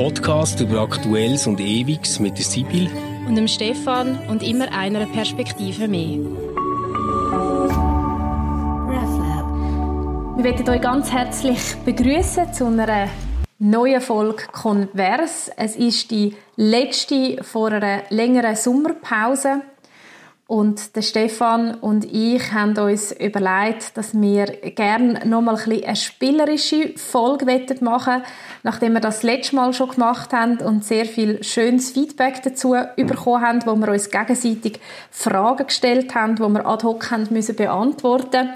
Podcast über Aktuelles und Ewiges mit der Sibyl und dem Stefan und immer einer Perspektive mehr. Wir möchten euch ganz herzlich begrüßen zu einer neuen Folge Converse. Es ist die letzte vor einer längeren Sommerpause. Und der Stefan und ich haben uns überlegt, dass wir gerne noch mal ein eine spielerische Folge machen nachdem wir das letzte Mal schon gemacht haben und sehr viel schönes Feedback dazu bekommen haben, wo wir uns gegenseitig Fragen gestellt haben, wo wir ad hoc haben müssen beantworten.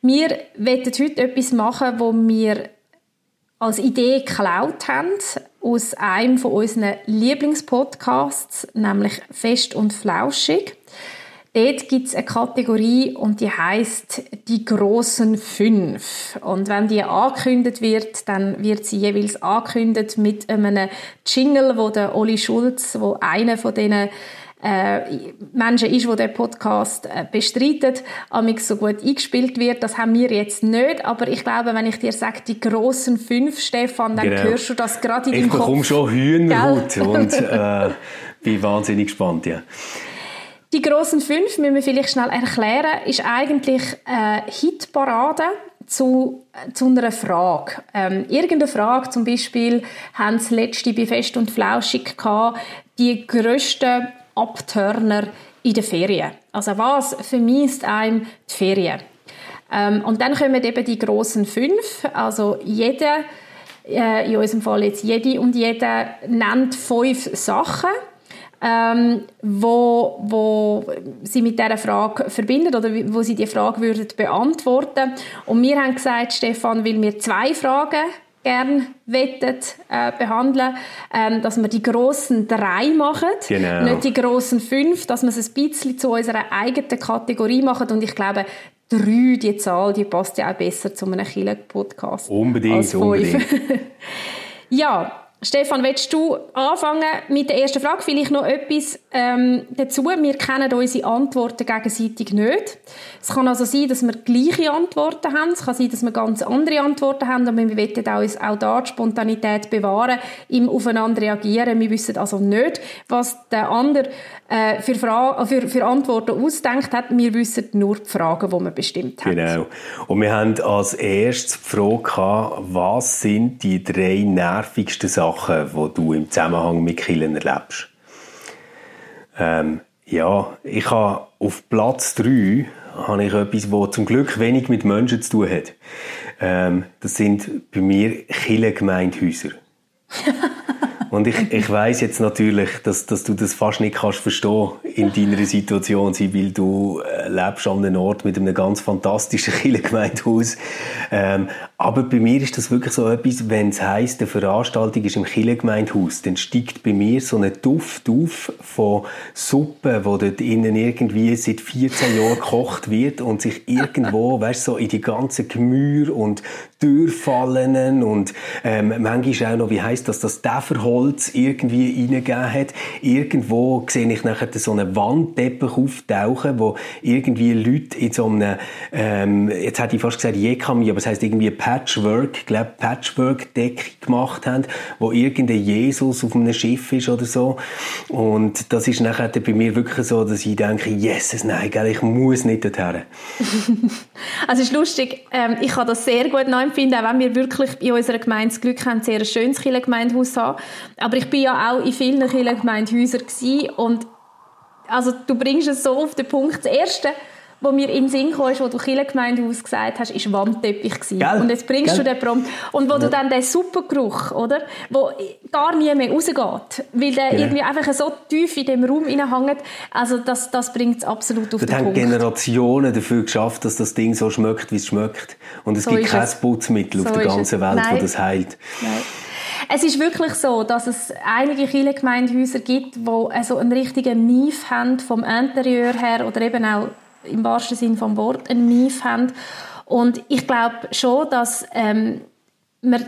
Wir wollen heute etwas machen, wo wir als Idee geklaut haben aus einem von unseren Lieblingspodcasts, nämlich Fest und Flauschig. Dort gibt es eine Kategorie und die heißt die großen fünf. Und wenn die angekündigt wird, dann wird sie jeweils angekündigt mit einem Jingle, wo der Oli Schulz, wo einer von diesen äh, Menschen ist, wo der Podcast äh, bestreitet, amix so gut eingespielt wird. Das haben wir jetzt nicht, aber ich glaube, wenn ich dir sage, die großen fünf, Stefan, dann genau. hörst du das gerade in deinem Kopf. Ich bekomme schon Hühnerhaut und äh, bin wahnsinnig gespannt, ja. Die grossen fünf, müssen wir vielleicht schnell erklären, ist eigentlich eine Hitparade zu, zu einer Frage. Ähm, irgendeine Frage, zum Beispiel haben sie letzte bei Fest und Flauschig gehabt, die grössten Abturner in den Ferien. Also was vermisst einem die Ferien? Ähm, und dann kommen eben die grossen fünf, also jeder, äh, in unserem Fall jetzt jede und jeder nennt fünf Sachen, ähm, wo, wo sie mit dieser Frage verbinden oder wo sie die Frage würden beantworten. Und wir haben gesagt, Stefan, will mir zwei Fragen gern wettet äh, behandeln, ähm, dass wir die grossen drei machen, genau. nicht die grossen fünf, dass wir es ein bisschen zu unserer eigenen Kategorie machen und ich glaube, drei, die Zahl, die passt ja auch besser zu einem Killer-Podcast. Unbedingt, unbedingt. ja, Stefan, willst du anfangen mit der ersten Frage? Vielleicht noch etwas ähm, dazu. Wir kennen unsere Antworten gegenseitig nicht. Es kann also sein, dass wir gleiche Antworten haben. Es kann sein, dass wir ganz andere Antworten haben. Aber wir wollen auch, auch da die Spontanität bewahren, im Aufeinander reagieren. Wir wissen also nicht, was der andere äh, für, Fra für, für Antworten ausdenkt hat. Wir wissen nur die Fragen, die wir bestimmt haben. Genau. Und wir haben als erstes die Frage gehabt, was sind die drei nervigsten Sachen, die du im Zusammenhang mit Killen erlebst? Ähm, ja, ich habe auf Platz 3 habe ich etwas, das zum Glück wenig mit Menschen zu tun hat. Ähm, das sind bei mir Killengemeindhäuser. Und ich, ich weiß jetzt natürlich, dass, dass du das fast nicht kannst verstehen in deiner Situation, weil du äh, lebst an einem Ort mit einem ganz fantastischen Kirchengemeindehaus. Ähm, aber bei mir ist das wirklich so etwas, wenn es heisst, eine Veranstaltung ist im Kirchengemeindehaus, dann steigt bei mir so ein Duft auf von Suppe, wo dort innen irgendwie seit 14 Jahren gekocht wird und sich irgendwo, weißt so in die ganzen Gemüse und Dürrfallen und ähm, manchmal auch noch, wie heisst das, das Däferholz Holz irgendwie reingegeben hat. Irgendwo sehe ich nachher so einen Wandteppich auftauchen, wo irgendwie Leute in so einem, ähm, jetzt hätte ich fast gesagt Jekami, aber es heisst irgendwie Patchwork, glaube Patchwork-Decke gemacht haben, wo irgendein Jesus auf einem Schiff ist oder so. Und das ist nachher bei mir wirklich so, dass ich denke, yes, nein, gell, ich muss nicht dorthin. also es ist lustig, ähm, ich kann das sehr gut nachempfinden, auch wenn wir wirklich in unserer Gemeinde das Glück haben, sehr ein schönes Kirchengemeindehaus haben. Aber ich bin ja auch in vielen Kirchengemeindehäusern und also du bringst es so auf den Punkt. Das Erste, wo mir in den Sinn kam, wo du Kirchengemeindehaus gesagt hast, ist Wandteppich Gell? Und jetzt bringst Gell? du den Prompt. Und wo ja. du dann den Supergeruch, oder? Wo gar nie mehr rausgeht. Weil der genau. irgendwie einfach so tief in dem Raum hängt. Also das, das bringt es absolut auf das den haben Punkt. Generationen dafür geschafft, dass das Ding so schmeckt, wie es schmeckt. Und es so gibt kein Putzmittel so auf der ganzen Welt, Nein. das heilt. Nein. Es ist wirklich so, dass es einige Kirchengemeindehäuser gibt, die also einen richtigen Mief haben vom Interieur her oder eben auch im wahrsten Sinne vom Wort einen Mief haben. Und ich glaube schon, dass ähm, man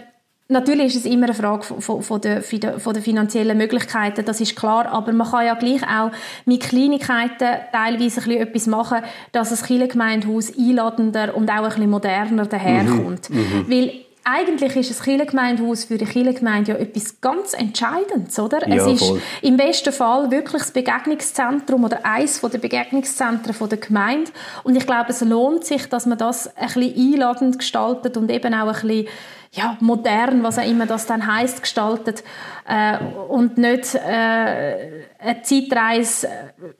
Natürlich ist es immer eine Frage von, von, der, von der finanziellen Möglichkeiten, das ist klar, aber man kann ja gleich auch mit Kleinigkeiten teilweise ein etwas machen, dass das Kirchengemeindehaus einladender und auch ein bisschen moderner daherkommt. Mhm. Mhm. Weil eigentlich ist ein Kirchengemeindehaus für die Kirchengemeinde ja etwas ganz Entscheidendes, oder? Ja, es ist voll. im besten Fall wirklich das Begegnungszentrum oder eines der Begegnungszentren der Gemeinde. Und ich glaube, es lohnt sich, dass man das ein bisschen einladend gestaltet und eben auch ein bisschen ja, modern, was auch immer das dann heißt, gestaltet äh, und nicht äh, eine Zeitreise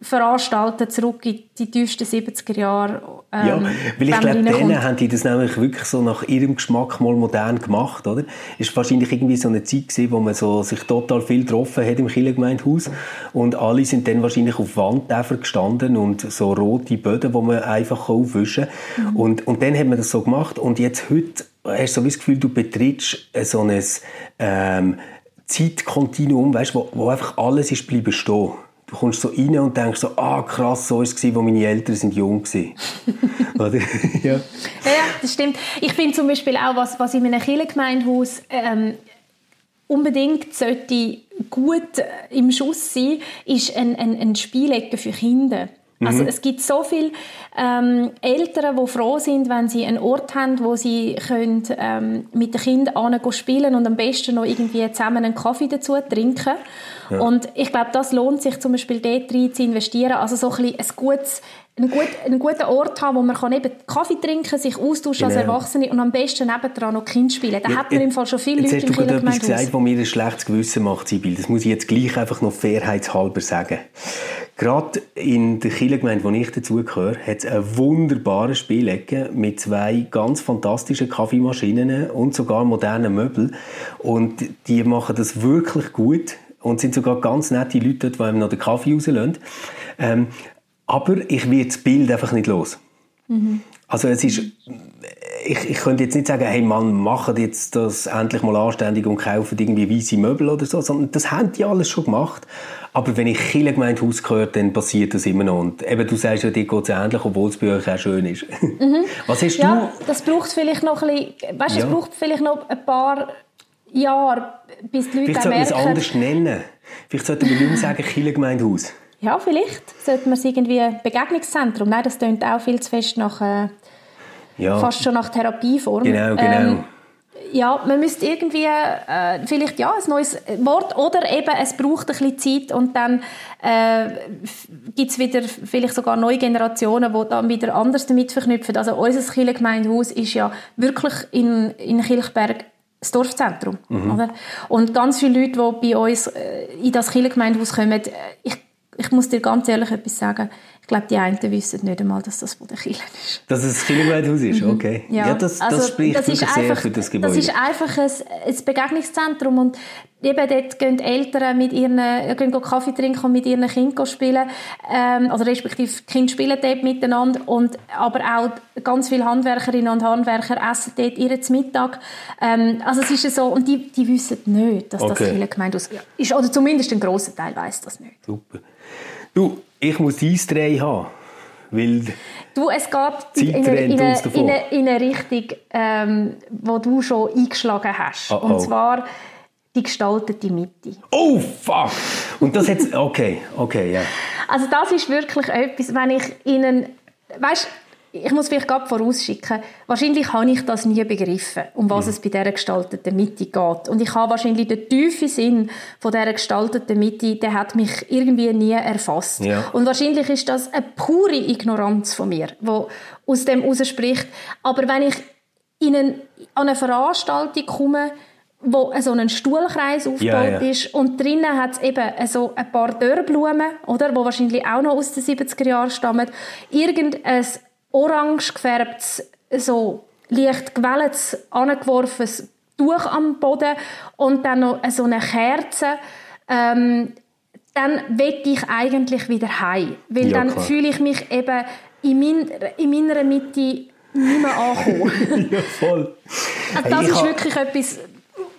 veranstaltet zurück in die tiefsten 70er Jahre. Ähm, ja, weil ich glaube, denen haben die das nämlich wirklich so nach ihrem Geschmack mal modern gemacht, oder? Es war wahrscheinlich irgendwie so eine Zeit gewesen, wo man so sich total viel getroffen hat im Kirchengemeindehaus und alle sind dann wahrscheinlich auf Wandtäfer gestanden und so rote Böden, wo man einfach aufwischen kann. Mhm. Und, und dann hat man das so gemacht und jetzt heute hast du so das Gefühl, du betrittst so ein ähm, Zeitkontinuum, weißt, wo, wo einfach alles ist bleiben stehen. Du kommst so rein und denkst so, ah krass, so war es, als meine Eltern sind jung waren. Oder? ja. Ja, ja, das stimmt. Ich finde zum Beispiel auch, was, was in einem Kirchengemeindehaus ähm, unbedingt sollte gut äh, im Schuss sein, ist ein, ein, ein Spielecke für Kinder. Also es gibt so viele ähm, Eltern, die froh sind, wenn sie einen Ort haben, wo sie können, ähm, mit den Kindern spielen und am besten noch irgendwie zusammen einen Kaffee dazu trinken. Und ich glaube, das lohnt sich zum Beispiel dort rein zu investieren. Also so ein, ein gutes einen, gut, einen guten Ort haben, wo man kann eben Kaffee trinken sich austauschen als Genau. Erwachsene und am besten nebendran noch Kind spielen. Da hat man im Fall schon viele Jetzt Leute hast du gerade etwas gesagt, was mir ein schlechtes Gewissen macht, Sibyl. Das muss ich jetzt gleich einfach noch fairheitshalber sagen. Gerade in der Kirchengemeinde, wo ich dazugehöre, hat es eine wunderbare Spielecke mit zwei ganz fantastischen Kaffeemaschinen und sogar modernen Möbeln. Und die machen das wirklich gut und sind sogar ganz nette Leute dort, die einem noch den Kaffee rauslassen. Ähm, aber ich werde das Bild einfach nicht los. Also es ist, ich, ich könnte jetzt nicht sagen, hey Mann, macht jetzt das endlich mal anständig und kauft irgendwie weiße Möbel oder so, sondern das haben die alles schon gemacht. Aber wenn ich Kirchengemeindehaus gehöre, dann passiert das immer noch. Und eben, du sagst ja, dir geht es ähnlich, obwohl es bei euch auch schön ist. Was hast Ja, das braucht vielleicht noch ein bisschen, weißt, du, Ja. es braucht vielleicht noch ein paar Jahre, bis die? Leute Vielleicht sollten wir es anders nennen. Vielleicht sollten wir nicht mehr sagen Kirchengemeindehaus. Ja, vielleicht sollte man es irgendwie Begegnungszentrum. Nein, das klingt auch viel zu fest nach, äh, Ja, fast schon nach Therapieform. genau, genau. Ähm, ja, man müsste irgendwie äh, vielleicht ja ein neues Wort oder eben es braucht ein bisschen Zeit und dann äh, gibt es wieder vielleicht sogar neue Generationen, die dann wieder anders damit verknüpfen. Also unser Kirchengemeindehaus ist ja wirklich in, in Kilchberg das Dorfzentrum. Mhm. Oder? Und ganz viele Leute, die bei uns äh, in das Kirchengemeindehaus kommen, ich, ich muss dir ganz ehrlich etwas sagen, ich glaube, die einen wissen nicht einmal, dass das von der Kirche ist. Dass es das Kirchengemeindehaus ist, okay. Ja, das, das also, spricht das ist wirklich sehr einfach, für das Gebäude. Das ist einfach ein, ein Begegnungszentrum und eben dort gehen Eltern mit ihren, äh, gehen Kaffee trinken und mit ihren Kindern spielen, ähm, also respektive die Kinder spielen dort miteinander und aber auch ganz viele Handwerkerinnen und Handwerker essen dort ihren Mittag. Ähm, also es ist so, und die, die wissen nicht, dass das Okay. Kirchengemeindehaus ist, oder zumindest ein grosser Teil weiß das nicht. Super. Du, ich muss dies drei haben, weil Du, es geht in, eine, in, eine, in, eine, in eine Richtung, ähm, wo du schon eingeschlagen hast. Oh, oh. Und zwar die gestaltete Mitte. Oh, fuck! Und das jetzt, okay, okay, ja. Also das ist wirklich etwas, wenn ich Ihnen, weißt, ich muss vielleicht gerade vorausschicken, wahrscheinlich habe ich das nie begriffen, um Mhm. was es bei dieser gestalteten Mitte geht. Und ich habe wahrscheinlich den tiefen Sinn von dieser gestalteten Mitte, der hat mich irgendwie nie erfasst. Ja. Und wahrscheinlich ist das eine pure Ignoranz von mir, wo aus dem spricht. Aber wenn ich in einen, an eine Veranstaltung komme, wo so ein Stuhlkreis aufgebaut Ja, ja. ist und drinnen hat es eben so ein paar Dörrblumen, oder, wo wahrscheinlich auch noch aus den 70er Jahren stammen, irgendein orange gefärbtes, so leicht gewelltes, angeworfenes Tuch am Boden und dann noch so eine Kerze, ähm, dann will ich eigentlich wieder heim, weil Ja, dann klar. fühle ich mich eben in, mein, in meiner Mitte nicht mehr ankommen. ja, voll. Also Hey, das ich ist wirklich etwas...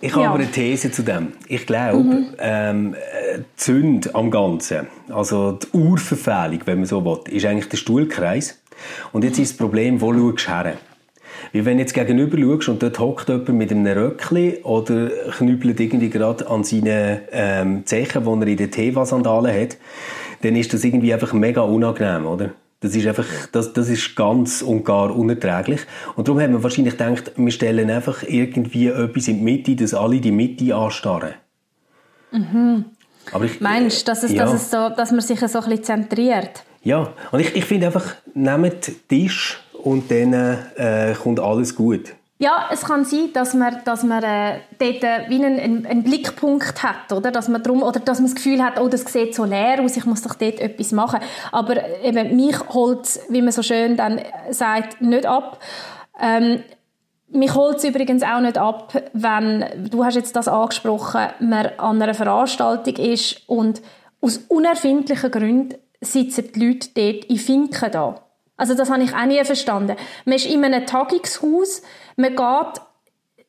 Ich habe Ja. aber eine These zu dem. Ich glaube, ähm, äh, die Sünde am Ganzen, also die Urverfehlung, wenn man so will, ist eigentlich der Stuhlkreis. Und jetzt ist das Problem, wo schaust du her? Weil wenn du jetzt gegenüber schaust und dort hockt jemand mit einem Röckli oder knüppelt irgendwie gerade an seinen ähm, Zechen, die er in den Teva-Sandalen hat, dann ist das irgendwie einfach mega unangenehm, oder? Das ist einfach, das, das ist ganz und gar unerträglich. Und darum haben wir wahrscheinlich gedacht, wir stellen einfach irgendwie etwas in die Mitte, dass alle die Mitte anstarren. Mhm. Aber ich, Meinst du, dass, es, ja. dass, es so, dass man sich so ein bisschen zentriert? Ja, und ich, ich finde einfach, nehmt Tisch und dann äh, kommt alles gut. Ja, es kann sein, dass man, dass man äh, dort äh, wie einen, einen, Blickpunkt hat, oder? Dass man drum, oder dass man das Gefühl hat, oh, das sieht so leer aus, ich muss doch dort etwas machen. Aber äh, eben, mich holt wie man so schön dann sagt, nicht ab. Ähm, mich holt es übrigens auch nicht ab, wenn, du hast jetzt das angesprochen, man an einer Veranstaltung ist und aus unerfindlichen Gründen sitzen die Leute dort in Finken da. Also das habe ich auch nie verstanden. Man ist in einem Tagungshaus, man geht,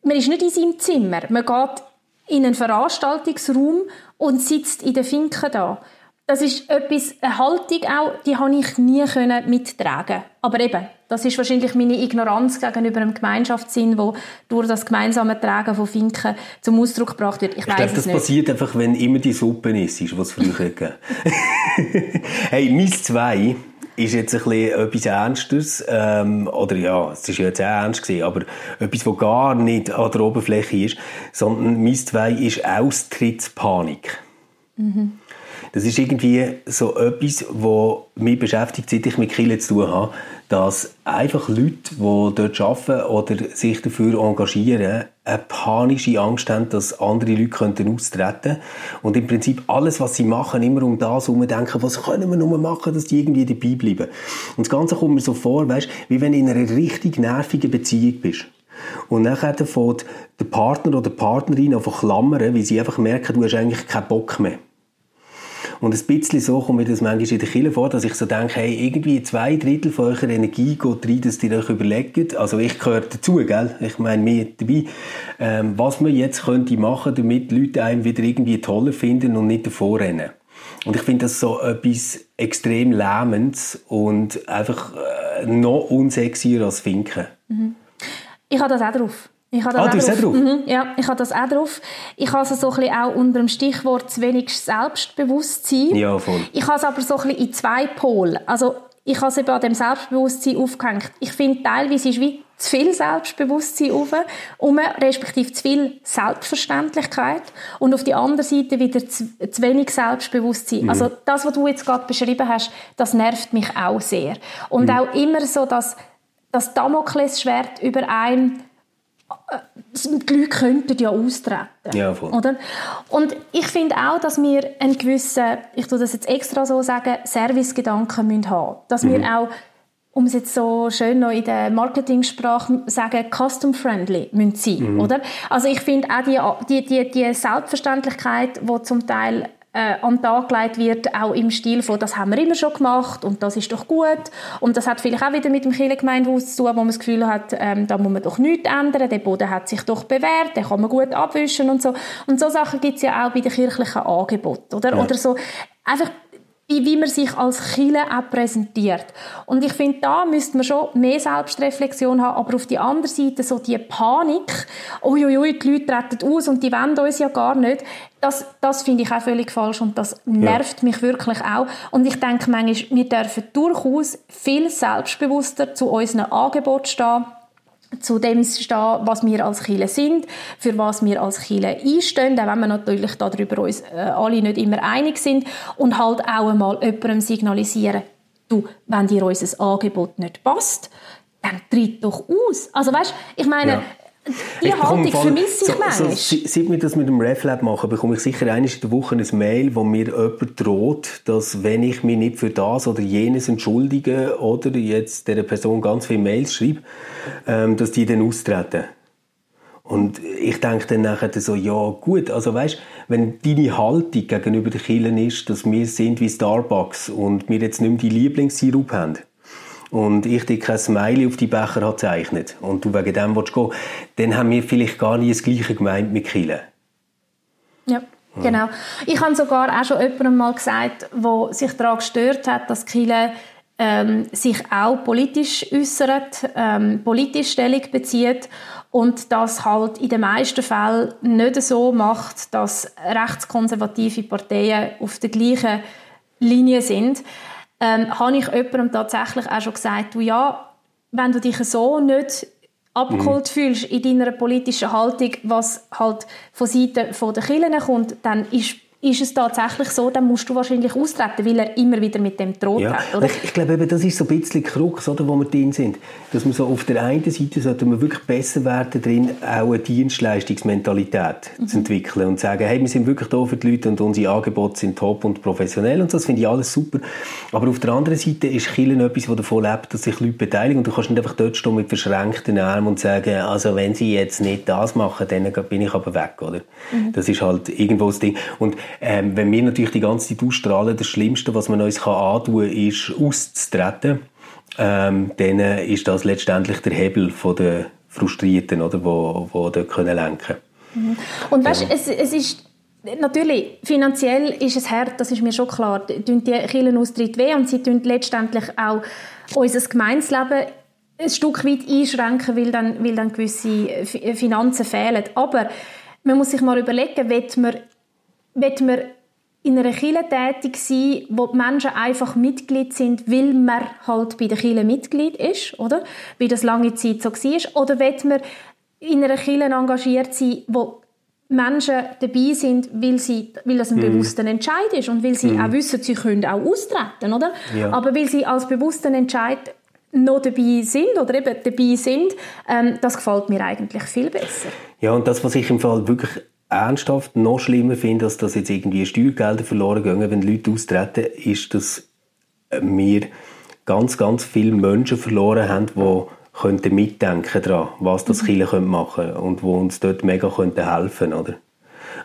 man ist nicht in seinem Zimmer, man geht in einen Veranstaltungsraum und sitzt in der Finke da. Das ist etwas, eine Haltung auch, die habe ich nie können mittragen. Aber eben, das ist wahrscheinlich meine Ignoranz gegenüber einem Gemeinschaftssinn, wo durch das gemeinsame Tragen von Finken zum Ausdruck gebracht wird. Ich, ich glaube, das nicht. passiert einfach, wenn immer die Suppe ist, was es früher gegeben Hey, mein zwei ist jetzt ein bisschen etwas Ernstes, ähm, oder ja, es ist ja jetzt auch ernst gewesen, aber etwas, was gar nicht an der Oberfläche ist, sondern mein zwei ist Austrittspanik. Mhm. Das ist irgendwie so etwas, was mich beschäftigt, seit ich mit Kirche zu tun habe, dass einfach Leute, die dort arbeiten oder sich dafür engagieren, eine panische Angst haben, dass andere Leute könnten austreten und im Prinzip alles, was sie machen, immer um das herum denken, was können wir nur machen, dass die irgendwie dabei bleiben. Und das Ganze kommt mir so vor, weißt, wie wenn du in einer richtig nervigen Beziehung bist. Und nachher fängt der Partner oder die Partnerin an klammern, weil sie einfach merken, du hast eigentlich keinen Bock mehr. Und ein bisschen so kommt mir das manchmal in der Kirche vor, dass ich so denke, hey, irgendwie zwei Drittel von eurer Energie geht rein, dass ihr euch überlegt, also ich gehöre dazu, gell? Ich meine, mir dabei, ähm, was man jetzt könnte machen, damit Leute einen wieder irgendwie toller finden und nicht davor rennen. Und ich finde das so etwas extrem lähmendes und einfach äh, noch unsexier als Finken. Mhm. Ich habe das auch drauf. Ich habe das ah, auch drauf. Mhm, ja, ich habe das auch drauf. Ich habe es so ein bisschen auch unter dem Stichwort zu wenig Selbstbewusstsein. Ja, voll. Ich habe es aber so ein bisschen in zwei Pole. Also ich habe es eben an dem Selbstbewusstsein aufgehängt. Ich finde, teilweise ist wie zu viel Selbstbewusstsein auf, um, respektive zu viel Selbstverständlichkeit und auf die andere Seite wieder zu, zu wenig Selbstbewusstsein. Mhm. Also das, was du jetzt gerade beschrieben hast, das nervt mich auch sehr. Und mhm. auch immer so, dass das Damoklesschwert über einem die Leute könnten ja austreten. Ja, voll. Oder? Und ich finde auch, dass wir einen gewissen, ich tue das jetzt extra so sagen, Servicegedanken müssen haben. Dass mhm. wir auch, um es jetzt so schön noch in der Marketingsprache sagen, custom-friendly müssen sein, mhm. oder? Also ich finde auch die, die, die, die Selbstverständlichkeit, die zum Teil äh, an den Tag gelegt wird, auch im Stil von, das haben wir immer schon gemacht und das ist doch gut. Und das hat vielleicht auch wieder mit dem Kirchengemeindehaus zu tun, wo man das Gefühl hat, ähm, da muss man doch nichts ändern, der Boden hat sich doch bewährt, den kann man gut abwischen und so. Und so Sachen gibt es ja auch bei den kirchlichen Angeboten, oder? Ja. Oder so, einfach wie man sich als Chile auch präsentiert. Und ich finde, da müsste man schon mehr Selbstreflexion haben, aber auf die andere Seite so die Panik, uiuiui, die Leute treten aus und die wollen uns ja gar nicht, das, das finde ich auch völlig falsch und das nervt ja. mich wirklich auch. Und ich denke manchmal, wir dürfen durchaus viel selbstbewusster zu unseren Angeboten stehen, zu dem stehen, was wir als Chile sind, für was wir als Chile einstehen, auch wenn wir natürlich darüber uns äh, alle nicht immer einig sind und halt auch einmal jemandem signalisieren, du, wenn dir unser Angebot nicht passt, dann tritt doch aus. Also weißt, ich meine, ja. Die Haltung vermisse ich manchmal. So, seit wir das mit dem RefLab machen, bekomme ich sicher einmal in der Woche ein Mail, wo mir jemand droht, dass wenn ich mich nicht für das oder jenes entschuldige oder jetzt der Person ganz viele Mails schreibe, ähm, dass die dann austreten. Und ich denke dann nachher so, ja gut, also weißt, wenn deine Haltung gegenüber den Kindern ist, dass wir sind wie Starbucks und wir jetzt nicht mehr die Lieblingssirup haben, und ich dir kein Smiley auf die Becher habe gezeichnet und du wegen dem willst gehen, dann haben wir vielleicht gar nicht das Gleiche gemeint mit Kielen. Ja. Genau. Ich habe sogar auch schon jemandem mal gesagt, der sich daran gestört hat, dass Kiele ähm, sich auch politisch äußert, ähm, politisch Stellung bezieht und das halt in den meisten Fällen nicht so macht, dass rechtskonservative Parteien auf der gleichen Linie sind. Ähm, habe ich jemandem tatsächlich auch schon gesagt, du ja, wenn du dich so nicht abgeholt mhm. fühlst in deiner politischen Haltung, was halt von Seiten der Kirchen kommt, dann ist ist es tatsächlich so, dann musst du wahrscheinlich austreten, weil er immer wieder mit dem droht ja. hat. Oder? Ich, ich glaube, eben, das ist so ein bisschen Krux, oder, wo wir drin sind. Dass man so auf der einen Seite sollte man wirklich besser werden drin, auch eine Dienstleistungsmentalität mhm. zu entwickeln und zu sagen, hey, wir sind wirklich da für die Leute und unsere Angebote sind top und professionell und so, das finde ich alles super. Aber auf der anderen Seite ist Killen etwas, das davon lebt, dass sich Leute beteiligen und du kannst nicht einfach dort stehen mit verschränkten Armen und sagen, also wenn sie jetzt nicht das machen, dann bin ich aber weg, oder? Mhm. Das ist halt irgendwo das Ding. Und ähm, wenn wir natürlich die ganze Zeit ausstrahlen, das Schlimmste, was man uns kann antun kann, ist auszutreten, ähm, dann ist das letztendlich der Hebel von der Frustrierten, oder, wo, wo dort können lenken mhm. Und weißt, ja. es, es ist Natürlich, finanziell ist es hart, das ist mir schon klar. Die Kirchenaustritt weh und sie tun letztendlich auch unser Gemeinsleben ein Stück weit einschränken, weil dann, weil dann gewisse Finanzen fehlen. Aber man muss sich mal überlegen, wird man wird man in einer Kirche tätig sein, wo die Menschen einfach Mitglied sind, weil man halt bei der Kirche Mitglied ist, oder? Wie das lange Zeit so war. Oder wird man in einer Kirche engagiert sein, wo Menschen dabei sind, weil, sie, weil das ein mm. bewusster Entscheid ist und weil sie mm. auch wissen, sie können auch austreten, oder? Ja. Aber weil sie als bewussten Entscheid noch dabei sind oder eben dabei sind, ähm, das gefällt mir eigentlich viel besser. Ja, und das, was ich im Fall wirklich ernsthaft noch schlimmer finde, als dass jetzt irgendwie Steuergelder verloren gehen, wenn Leute austreten, ist, dass wir ganz, ganz viele Menschen verloren haben, die könnten mitdenken daran, was das mhm. Kirche machen könnte und wo uns dort mega könnten helfen oder?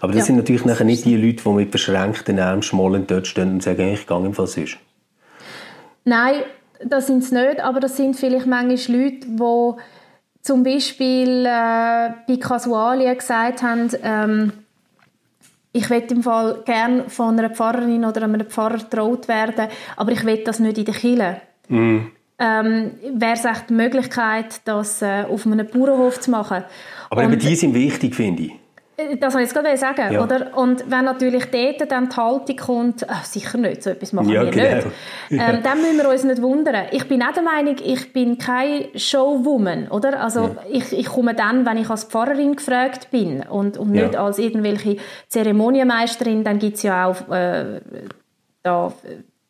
Aber das ja, sind natürlich nachher nicht die Leute, die mit verschränkten Armen schmollend dort stehen und sagen, ich gehe im Fall sonst. Nein, das sind es nicht, aber das sind vielleicht manchmal Leute, die zum Beispiel äh, bei Kasualien gesagt haben, ähm, ich will im Fall gern von einer Pfarrerin oder einem Pfarrer getraut werden, aber ich will das nicht in der Kirche. Mm. Ähm, Wäre es echt die Möglichkeit, das äh, auf einem Bauernhof zu machen. Aber Und, eben die sind wichtig, finde ich. Äh, das wollte ich jetzt gerade sagen, ja. oder? Und wenn natürlich dort dann die Haltung kommt, ach, sicher nicht, so etwas machen ja, wir genau. nicht, ähm, dann müssen wir uns nicht wundern. Ich bin auch der Meinung, ich bin keine Showwoman, oder? Also ja. ich, ich komme dann, wenn ich als Pfarrerin gefragt bin und, und nicht als irgendwelche Zeremonienmeisterin, dann gibt es ja auch äh, da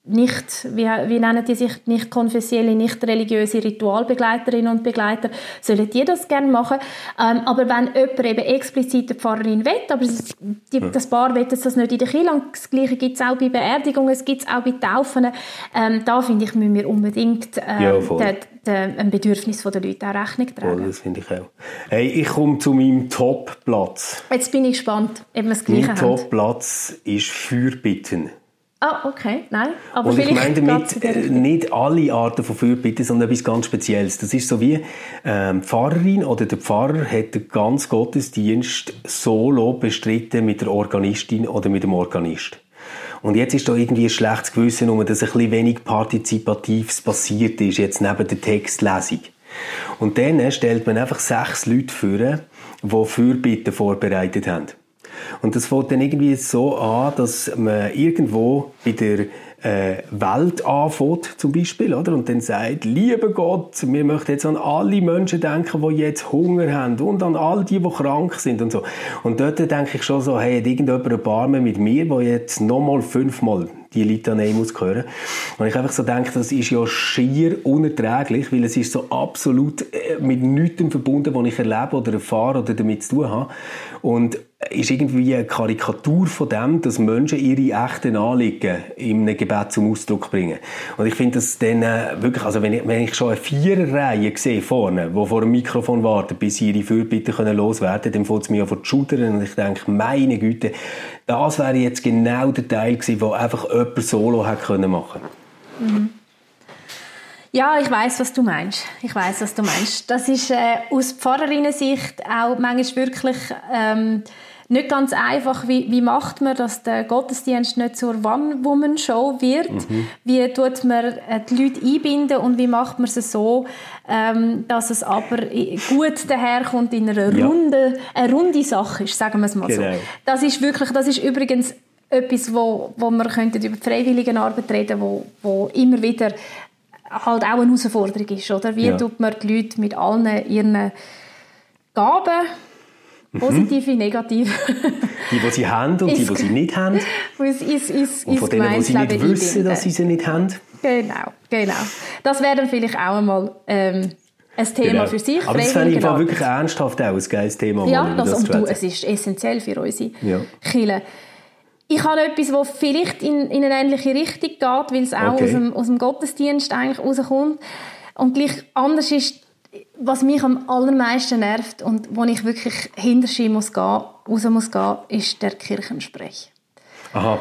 nicht, wie, wie nennen die sich, nicht konfessionelle, nicht religiöse Ritualbegleiterinnen und Begleiter, sollen die das gerne machen. Ähm, aber wenn jemand eben explizit eine Pfarrerin will, aber das, die, das Paar will das nicht in der Kirche, und das Gleiche gibt es auch bei Beerdigungen, es gibt es auch bei Taufen, ähm, da finde ich, müssen wir unbedingt ähm, ja, de, de, ein Bedürfnis der Leute auch Rechnung tragen. Voll, das finde ich auch. Hey, ich komme zu meinem Top-Platz. Jetzt bin ich gespannt, ob wir das Gleiche Mein Top-Platz ist Fürbitten. Ah, okay, nein. Aber und ich meine damit äh, nicht alle Arten von Fürbitte, sondern etwas ganz Spezielles. Das ist so wie ähm, die Pfarrerin oder der Pfarrer hat den ganzen Gottesdienst solo bestritten mit der Organistin oder mit dem Organist. Und jetzt ist da irgendwie ein schlechtes Gewissen, um dass ein bisschen wenig Partizipatives passiert ist, jetzt neben der Textlesung. Und dann stellt man einfach sechs Leute vor, die Fürbitte vorbereitet haben. Und das fängt dann irgendwie so an, dass man irgendwo bei der äh, Welt anfängt, zum Beispiel, oder? Und dann sagt, lieber Gott, wir möchten jetzt an alle Menschen denken, die jetzt Hunger haben und an all die, die krank sind und so. Und dort denke ich schon so, hey, hat irgendjemand Barmen mit mir, der jetzt nochmal fünfmal die Litanei muss hören. Und ich einfach so denke, das ist ja schier unerträglich, weil es ist so absolut äh, mit nichts verbunden, was ich erlebe oder erfahre oder damit zu tun habe. Und ist irgendwie eine Karikatur von dem, dass Menschen ihre echten Anliegen in einem Gebet zum Ausdruck bringen. Und ich finde das dann äh, wirklich, also wenn ich, wenn ich schon eine Viererreihe sehe vorne, die vor dem Mikrofon warten, bis sie ihre Fürbitte können loswerden, dann fällt es mir an die Schultern und ich denke, meine Güte, das wäre jetzt genau der Teil gewesen, wo einfach jemand solo hätte können machen. Mhm. Ja, ich weiß, was du meinst. Ich weiß, was du meinst. Das ist äh, aus Pfarrerinnen-Sicht auch manchmal wirklich ähm, nicht ganz einfach, wie, wie macht man, dass der Gottesdienst nicht zur One-Woman-Show wird? Mhm. Wie tut man äh, die Leute einbinden und wie macht man es so, ähm, dass es aber gut daherkommt in einer ja. runde, eine runde Sache ist, sagen wir es mal genau. so. Das ist wirklich, das ist übrigens etwas, wo, wo wir könnten über die Freiwilligenarbeit reden, wo, wo immer wieder halt auch eine Herausforderung ist, oder? Wie ja. tut man die Leute mit allen ihren Gaben. Positive, mhm. negative. die, die sie haben und die, die sie nicht haben. Ist, ist, ist, und von denen, die sie nicht wissen, dass sie sie nicht haben. Genau, genau. Das wäre dann vielleicht auch einmal ähm, ein Thema genau. für sich. Aber das fände ich wirklich ernsthaft auch ein geiles Thema. Ja, das, und du, es ist essentiell für unsere ja. Kirche. Ich habe etwas, das vielleicht in, in eine ähnliche Richtung geht, weil es auch okay. aus, dem, aus dem Gottesdienst eigentlich rauskommt. Und gleich anders ist, was mich am allermeisten nervt und wo ich wirklich hinterschi muss gehen, raus muss gehen, ist der Kirchensprech. Aha.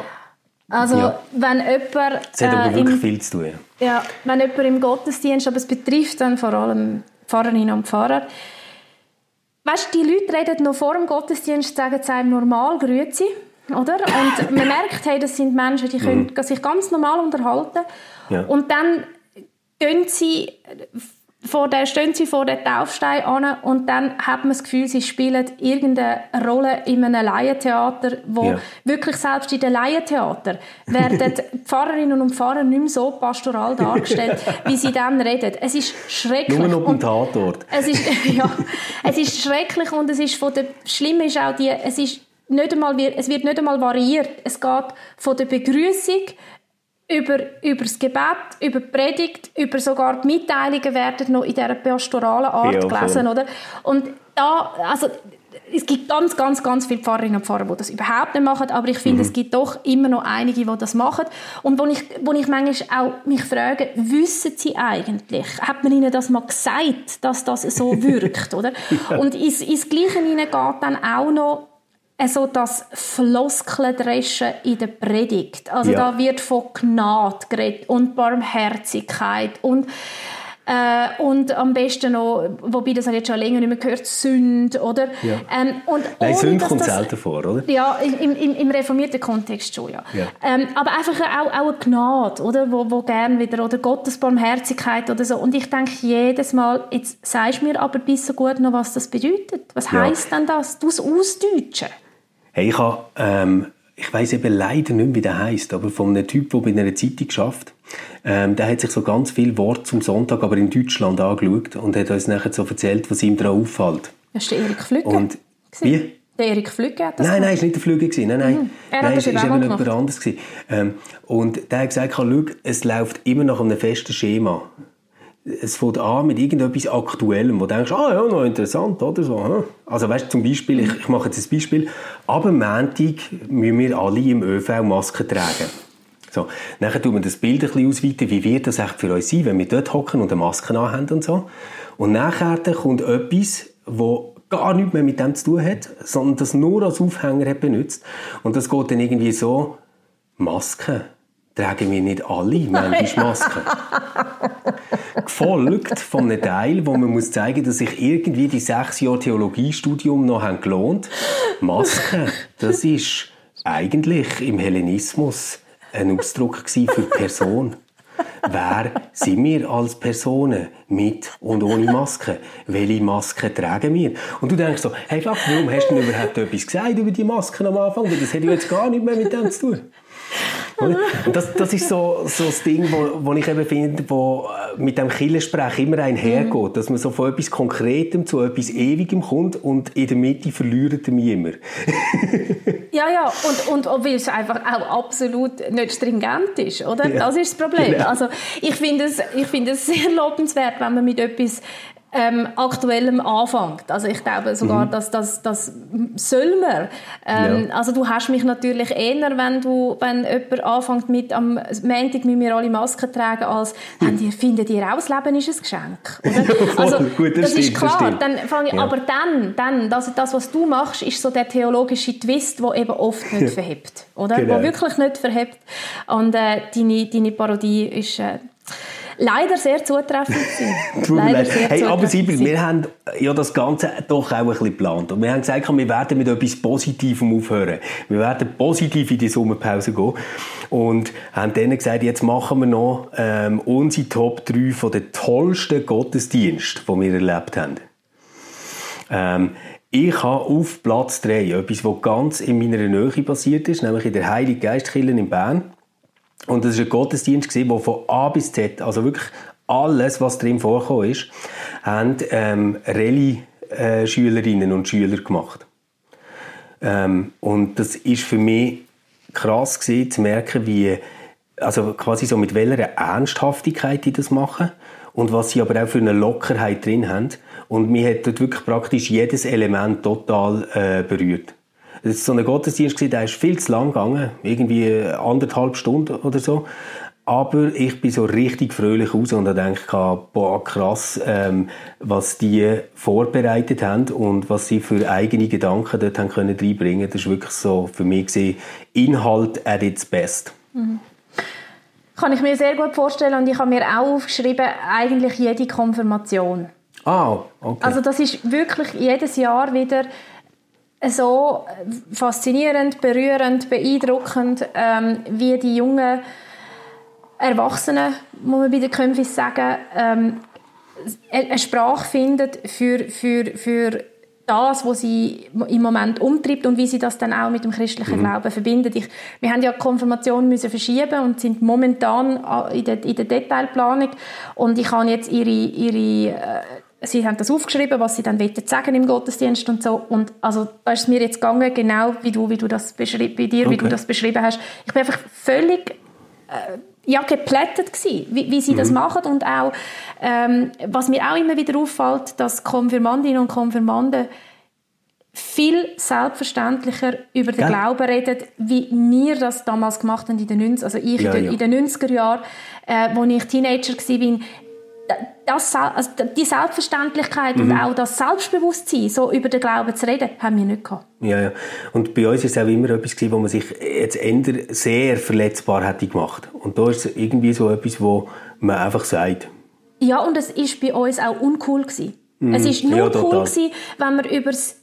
Also, ja. wenn jemand... Das hat aber äh, wirklich im, viel zu tun. Ja, wenn jemand im Gottesdienst, aber es betrifft dann vor allem Pfarrerinnen und Pfarrer, weißt, die Leute reden noch vor dem Gottesdienst, sagen es einem normal, grüezi, oder? Und man merkt, hey, das sind Menschen, die können mhm. sich ganz normal unterhalten. Ja. Und dann gehen sie vor der, stehen sie vor der Taufstein an und dann hat man das Gefühl, sie spielen irgendeine Rolle in einem Laientheater, wo ja. wirklich selbst in den Laientheater werden Pfarrerinnen und Pfarrer nicht mehr so pastoral dargestellt, wie sie dann reden. Es ist schrecklich. Nur noch am Tatort. Es ist, ja, es ist schrecklich und es ist von der, Schlimme ist auch die, es ist nicht einmal, es wird nicht einmal variiert. Es geht von der Begrüßung über, über das Gebet, über die Predigt, über sogar die Mitteilungen werden noch in dieser pastoralen Art ja, gelesen, oder? Und da, also, es gibt ganz, ganz, ganz viele Pfarrerinnen und Pfarrer, die das überhaupt nicht machen, aber ich finde, mhm. es gibt doch immer noch einige, die das machen. Und wo ich, wo ich manchmal auch mich frage, wissen sie eigentlich, hat man ihnen das mal gesagt, dass das so wirkt, oder? Und ins, ins Gleiche geht dann auch noch also das Floskeldreschen in der Predigt. Also ja. da wird von Gnade geredet und Barmherzigkeit und äh, und am besten noch, wobei das jetzt schon länger nicht mehr gehört, Sünde, oder? Ja. Ähm, und Nein, Sünde kommt das, selten vor, oder? Ja, im, im, im reformierten Kontext schon, ja. ja. Ähm, aber einfach auch, auch eine Gnade, oder? Wo, wo gern wieder, oder Gottes Barmherzigkeit oder so. Und ich denke jedes Mal, jetzt sagst du mir aber bis so gut noch, was das bedeutet. Was ja. heisst denn das? Du es ausdeutschen. Hey, ich habe, ähm, ich weiß eben leider nicht mehr, wie der heißt, aber von einem Typ, der bei einer Zeitung schafft, ähm, der hat sich so ganz viel Wort zum Sonntag, aber in Deutschland angeschaut und hat uns nachher so erzählt, was ihm daran auffällt. Das ist der Erik Flügge. Und wie? Der Erik Flügge hat das Nein, nein, es war nicht der Flügge. Nein, nein. Mhm. Er nein, es war eben jemand anderes. Ähm, und der hat gesagt, schau, es läuft immer nach einem festen Schema es fängt an mit irgendetwas Aktuellem, wo du denkst, ah ja, noch interessant, oder so. Also weißt zum Beispiel, ich, ich mache jetzt ein Beispiel, ab dem Montag müssen wir alle im ÖV Masken tragen. So, dann tun wir das Bild ein bisschen ausweiten, wie wird das echt für uns sein, wenn wir dort hocken und eine Maske anhaben und so. Und nachher kommt etwas, wo gar nichts mehr mit dem zu tun hat, sondern das nur als Aufhänger hat benutzt. Und das geht dann irgendwie so, Masken tragen wir nicht alle manchmal Masken. Gefolgt von einem Teil, wo man muss zeigen dass sich irgendwie die sechs Jahre Theologiestudium noch haben gelohnt Masken, das ist eigentlich im Hellenismus ein Ausdruck für Person. Wer sind wir als Personen mit und ohne Maske? Welche Masken tragen wir? Und du denkst so, hey, fuck, warum hast du denn überhaupt etwas gesagt über die Masken am Anfang? Das hat ja jetzt gar nichts mehr mit dem zu tun. Das, das ist so, so das Ding, wo, wo ich eben finde, wo äh, mit dem Killensprech immer einhergeht, mhm. dass man so von etwas Konkretem zu etwas Ewigem kommt und in der Mitte verliert man immer. ja, ja, und, und weil es einfach auch absolut nicht stringent ist, oder? Ja. Das ist das Problem. Genau. Also ich finde es, ich finde es sehr lobenswert, wenn man mit etwas ähm, aktuellem anfängt. Also ich glaube sogar, mhm. dass das, das soll man. Ähm, ja. Also du hast mich natürlich eher, wenn du, wenn jemand anfängt mit am Montag mit mir alle Masken tragen, als hm. die, findet ihr auch, das Leben ist ein Geschenk. Oder? also Gut, das, das stimmt, ist klar. Dann fange ich, ja. Aber dann, dann das, das, was du machst, ist so der theologische Twist, der eben oft nicht verhebt. Oder? Genau. Wo wirklich nicht verhebt. Und äh, deine, deine Parodie ist... Äh, leider sehr zutreffend leider sehr hey, aber Sibel, wir haben ja das Ganze doch auch ein bisschen geplant. Und wir haben gesagt, wir werden mit etwas Positivem aufhören. Wir werden positiv in die Sommerpause gehen. Und haben dann gesagt, jetzt machen wir noch ähm, unsere Top 3 von den tollsten Gottesdiensten, die wir erlebt haben. Ähm, Ich habe auf Platz 3 etwas, was ganz in meiner Nähe passiert ist, nämlich in der Heilige Geistkirche in Bern. Und das war ein Gottesdienst, der von A bis Z, also wirklich alles, was drin vorgekommen ist, haben ähm, Rallye-Schülerinnen und Schüler gemacht. Ähm, und das ist für mich krass gewesen, zu merken, wie, also quasi so mit welcher Ernsthaftigkeit die das machen und was sie aber auch für eine Lockerheit drin haben. Und mir hat dort wirklich praktisch jedes Element total äh, berührt. Das ist so ein Gottesdienst, der ist viel zu lang gegangen, irgendwie anderthalb Stunden oder so. Aber ich bin so richtig fröhlich raus und habe gedacht, boah, krass, ähm, was die vorbereitet haben und was sie für eigene Gedanken dort haben können reinbringen. Das ist wirklich so für mich gesehen, Inhalt at its best. Mhm. Kann ich mir sehr gut vorstellen und ich habe mir auch aufgeschrieben, eigentlich jede Konfirmation. Ah, okay. Also das ist wirklich jedes Jahr wieder so faszinierend, berührend, beeindruckend, ähm, wie die jungen Erwachsenen, muss man bei den Könfis sagen, ähm, eine Sprache findet für, für, für das, was sie im Moment umtreibt und wie sie das dann auch mit dem christlichen mhm. Glauben verbindet. Ich, wir haben ja die Konfirmation müssen verschieben und sind momentan in der, in der Detailplanung und ich habe jetzt ihre, ihre äh, sie haben das aufgeschrieben, was sie dann sagen im Gottesdienst und so und also da ist es mir jetzt gegangen, genau wie du, wie du das beschrieben, bei dir, okay. wie du das beschrieben hast. Ich bin einfach völlig äh, ja, geplättet gewesen, wie, wie sie mhm. das machen und auch, ähm, was mir auch immer wieder auffällt, dass Konfirmandinnen und Konfirmanden viel selbstverständlicher über den Gell? Glauben reden, wie wir das damals gemacht haben in den 90 also ich ja, in, den, ja. in den 90er Jahren, äh, als ich Teenager war, das, also die Selbstverständlichkeit mhm. und auch das Selbstbewusstsein, so über den Glauben zu reden, haben wir nicht gehabt. Ja, ja. Und bei uns ist es auch immer etwas gewesen, wo man sich jetzt sehr verletzbar hätte gemacht. Und da ist es irgendwie so etwas, wo man einfach sagt. Ja, und es ist bei uns auch uncool gewesen. Mhm. Es ist nur ja, cool gewesen, wenn man über das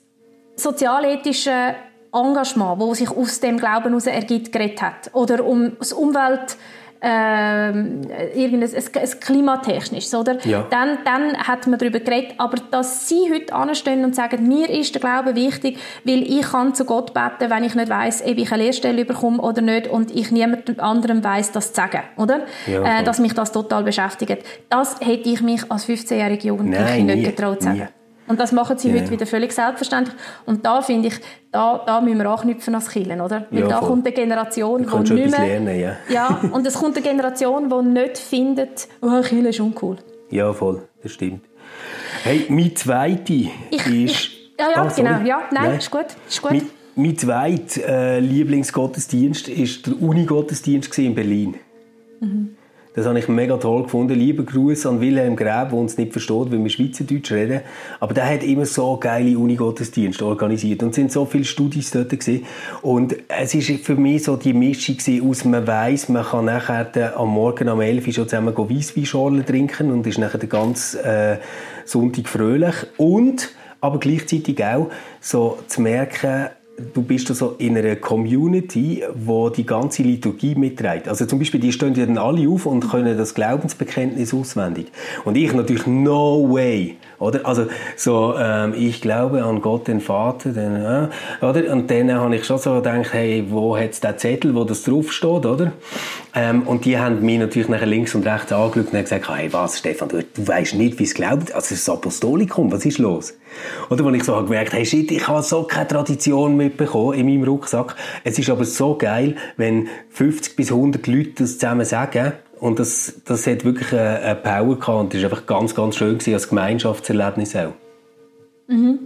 sozialethische Engagement, das sich aus dem Glauben heraus ergibt, geredet hat. Oder um das Umwelt ähm, irgendein ein, ein klimatechnisches, oder? Ja. Dann, dann hat man darüber geredet. Aber dass sie heute anstehen und sagen, mir ist der Glaube wichtig, weil ich kann zu Gott beten, wenn ich nicht weiß, ob ich eine Lehrstelle bekomme oder nicht und ich niemand anderem weiß, das zu sagen, oder? Ja, äh, dass mich das total beschäftigt. Das hätte ich mich als 15-jährige Jugendliche nicht getraut zu sagen. Nie. Und das machen sie ja. heute wieder völlig selbstverständlich. Und da finde ich, da, da müssen wir anknüpfen als Killen, oder? Weil ja, da kommt eine Generation, die nicht mehr... Lernen, ja. ja, und es kommt eine Generation, die nicht findet, oh, Killen ist uncool. Ja, voll, das stimmt. Hey, mein zweiter ist... Ich, ja, ja, oh, genau, ja, nein, nein, ist gut, ist gut. Mein, mein zweiter äh, Lieblingsgottesdienst war der Uni-Gottesdienst in Berlin. Mhm. Das habe ich mega toll gefunden. Lieber Gruß an Wilhelm Gräb, der uns nicht versteht, weil wir Schweizerdeutsch reden. Aber der hat immer so geile Unigottesdienste organisiert. Und es sind so viele Studis dort gewesen. Und es ist für mich so die Mischung aus, man weiss, man kann nachher am Morgen am 11 Uhr schon zusammen Weissweinschorlen trinken und ist nachher den ganzen äh, Sonntag fröhlich. Und aber gleichzeitig auch so zu merken, du bist so in einer Community, wo die ganze Liturgie mitträgt. Also zum Beispiel, die stehen ja dann alle auf und können das Glaubensbekenntnis auswendig. Und ich natürlich, no way. Oder? Also, so, ähm, ich glaube an Gott, den Vater, den, äh, oder? Und dann habe ich schon so gedacht, hey, wo hat es den Zettel, wo das draufsteht, oder? Ähm, und die haben mich natürlich nachher links und rechts angeschaut und haben gesagt, hey, was, Stefan, du, du weißt nicht, wie es glaubt. Also, das Apostolikum, was ist los? Oder, wo ich so habe gemerkt, hey, shit, ich habe so keine Tradition mitbekommen in meinem Rucksack. Es ist aber so geil, wenn 50 bis 100 Leute das zusammen sagen, und das, das hat wirklich eine, eine Power gehabt und das war einfach ganz, ganz schön gewesen, als Gemeinschaftserlebnis auch. Mhm.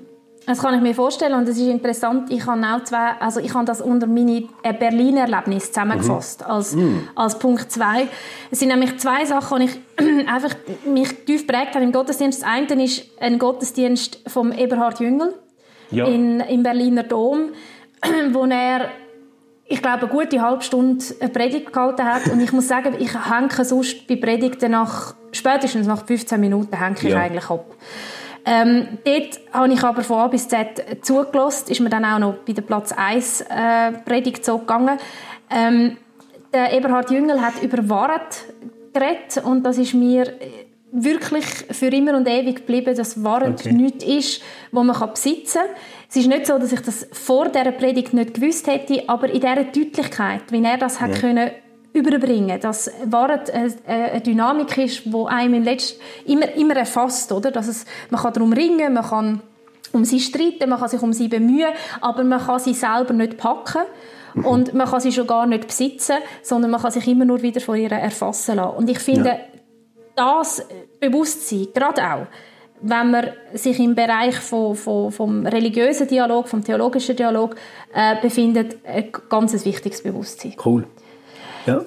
Das kann ich mir vorstellen und es ist interessant, ich habe auch zwei, also ich habe das unter meine äh, Berlin-Erlebnis zusammengefasst mhm. als, mhm. als Punkt zwei. Es sind nämlich zwei Sachen, die ich einfach mich tief prägt habe im Gottesdienst. Das eine ist ein Gottesdienst vom Eberhard Jüngel ja. in, im Berliner Dom, wo er ich glaube, eine gute halbe Stunde eine Predigt gehalten hat. Und ich muss sagen, ich hänge sonst bei Predigten nach, spätestens nach 15 Minuten hänge ich ja. eigentlich ab. Ähm, dort habe ich aber von A bis Z zugelassen, ist mir dann auch noch bei der Platz 1 äh, Predigt so gegangen. Ähm, der Eberhard Jüngel hat über Wahrheit geredet und das ist mir wirklich für immer und ewig geblieben, dass Wahrheit okay. nichts ist, wo man besitzen kann. Es ist nicht so, dass ich das vor dieser Predigt nicht gewusst hätte, aber in dieser Deutlichkeit, wie er das ja. hat können überbringen, dass Wahrheit eine, Dynamik ist, die einem im Letzten immer, immer erfasst, oder? Dass es, man kann darum ringen, man kann um sie streiten, man kann sich um sie bemühen, aber man kann sie selber nicht packen. Mhm. Und man kann sie schon gar nicht besitzen, sondern man kann sich immer nur wieder von ihr erfassen lassen. Und ich finde, ja. Das Bewusstsein, gerade auch, wenn man sich im Bereich von, von, vom religiösen Dialog, vom theologischen Dialog äh, befindet, ein ganz wichtiges Bewusstsein. Cool. Ja.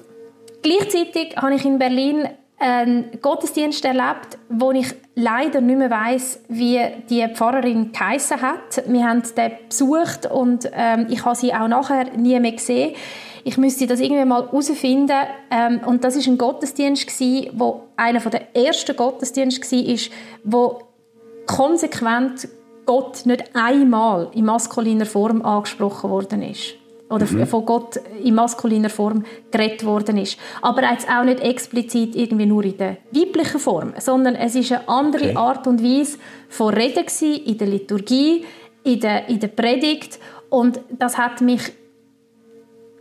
Gleichzeitig habe ich in Berlin einen Gottesdienst erlebt, wo ich leider nicht mehr weiß, wie die Pfarrerin geheissen hat. Wir haben den besucht und ähm, ich habe sie auch nachher nie mehr gesehen. Ich müsste das irgendwie mal herausfinden. Ähm, und das ist ein Gottesdienst gewesen, wo einer der ersten Gottesdienste war, wo konsequent Gott nicht einmal in maskuliner Form angesprochen worden ist oder mhm. von Gott in maskuliner Form geredet worden ist. Aber jetzt auch nicht explizit irgendwie nur in der weiblichen Form, sondern es ist eine andere okay. Art und Weise von Reden gewesen, in der Liturgie, in der, in der Predigt und das hat mich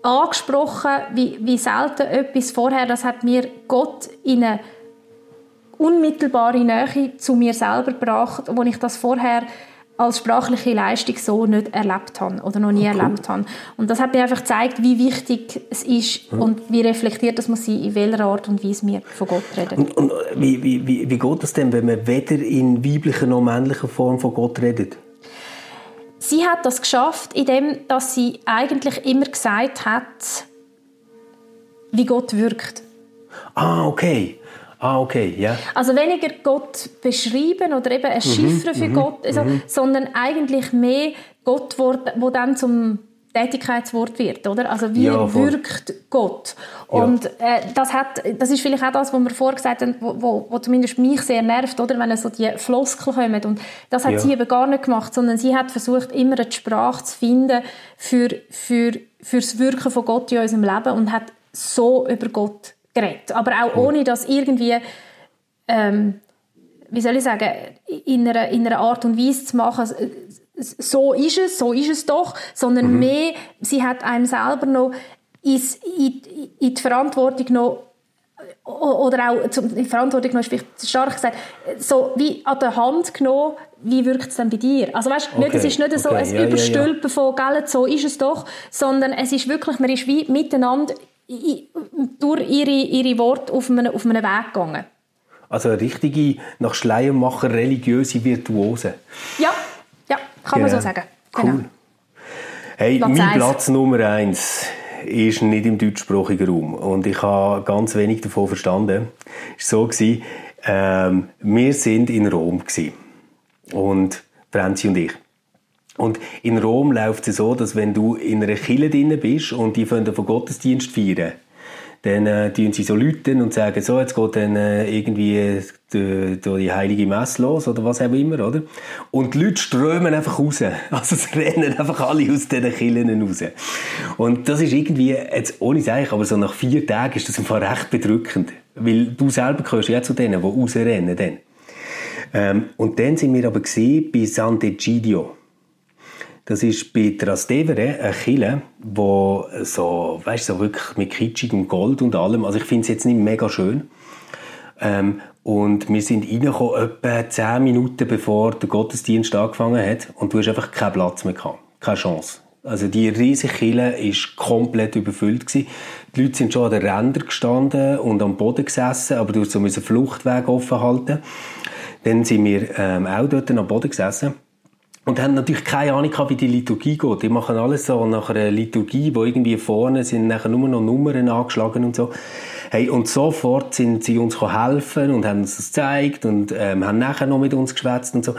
angesprochen, wie, wie selten etwas vorher, das hat mir Gott in eine unmittelbare Nähe zu mir selber gebracht, wo ich das vorher als sprachliche Leistung so nicht erlebt habe oder noch nie oh, cool. erlebt habe. Und das hat mir einfach gezeigt, wie wichtig es ist ja. und wie reflektiert das muss sein, in welcher Art und Weise wir von Gott reden. Und, und wie, wie, wie, wie geht das denn, wenn man weder in weiblicher noch männlicher Form von Gott redet? Sie hat das geschafft, indem dass sie eigentlich immer gesagt hat, wie Gott wirkt. Ah, okay. Ah, okay, ja. Yeah. Also weniger Gott beschreiben oder eben ein Chiffre mhm, für mhm, Gott, also, mhm. sondern eigentlich mehr Gott, wo, wo dann zum Tätigkeitswort wird, oder? Also wie ja, wirkt Gott? Und ja. äh, das hat, das ist vielleicht auch das, was wir vorher gesagt haben, wo, wo, wo zumindest mich sehr nervt, oder? Wenn so die Floskel kommen. Und das hat ja. sie eben gar nicht gemacht, sondern sie hat versucht, immer eine Sprache zu finden für, für, für das Wirken von Gott in unserem Leben und hat so über Gott geredet. Aber auch ohne das irgendwie, ähm, wie soll ich sagen, in einer, in einer Art und Weise zu machen, so ist es, so ist es doch, sondern mhm. mehr, sie hat einem selber noch ins, in, in die Verantwortung noch oder auch zum, die Verantwortung noch stark gesagt, so wie an der Hand genommen, wie wirkt es dann bei dir? Also weißt, okay. nicht, es ist nicht so okay. ein ja, Überstülpen ja, ja. von, Geld, so ist es doch, sondern es ist wirklich, man ist wie miteinander durch ihre, ihre Worte auf einen, auf einen Weg gegangen. Also eine richtige, nach Schleiermacher religiöse Virtuose. Ja, kann genau. man so sagen. Genau. Cool. Hey, Platz mein eins. Platz Nummer eins ist nicht im deutschsprachigen Raum und ich habe ganz wenig davon verstanden. Es war so, ähm, wir sind in Rom gewesen. und Franzi und ich. Und in Rom läuft es so, dass wenn du in einer Kirche drin bist und die von Gottesdienst feiern, dann äh, tun sie so Leute und sagen, so, jetzt geht dann äh, irgendwie die, die heilige Messe los oder was auch immer, oder? Und die Leute strömen einfach raus. Also sie rennen einfach alle aus diesen Kirchen raus. Und das ist irgendwie, jetzt ohne sagen, aber so nach vier Tagen ist das einfach recht bedrückend. Weil du selber gehörst ja zu denen, die rausrennen dann. Ähm, und dann sind wir aber gesehen bei Sant'Egidio. Das ist bei Trastevere eine Kille, wo so, weißt so wirklich mit kitschigem Gold und allem, also ich finde es jetzt nicht mega schön. Ähm, und wir sind reingekommen, etwa 10 Minuten bevor der Gottesdienst angefangen hat und du hast einfach keinen Platz mehr gehabt. Keine Chance. Also die riesige Kille war komplett überfüllt. Gewesen. Die Leute sind schon an den Rändern gestanden und am Boden gesessen, aber du musst so einen Fluchtweg offen halten. Dann sind wir ähm, auch dort am Boden gesessen und haben natürlich keine Ahnung gehabt, wie die Liturgie geht. Die machen alles so nach einer Liturgie, wo irgendwie vorne sind nachher nur noch Nummern angeschlagen und so. Hey, und sofort sind sie uns helfen und haben uns das gezeigt und ähm, haben nachher noch mit uns geschwätzt und so.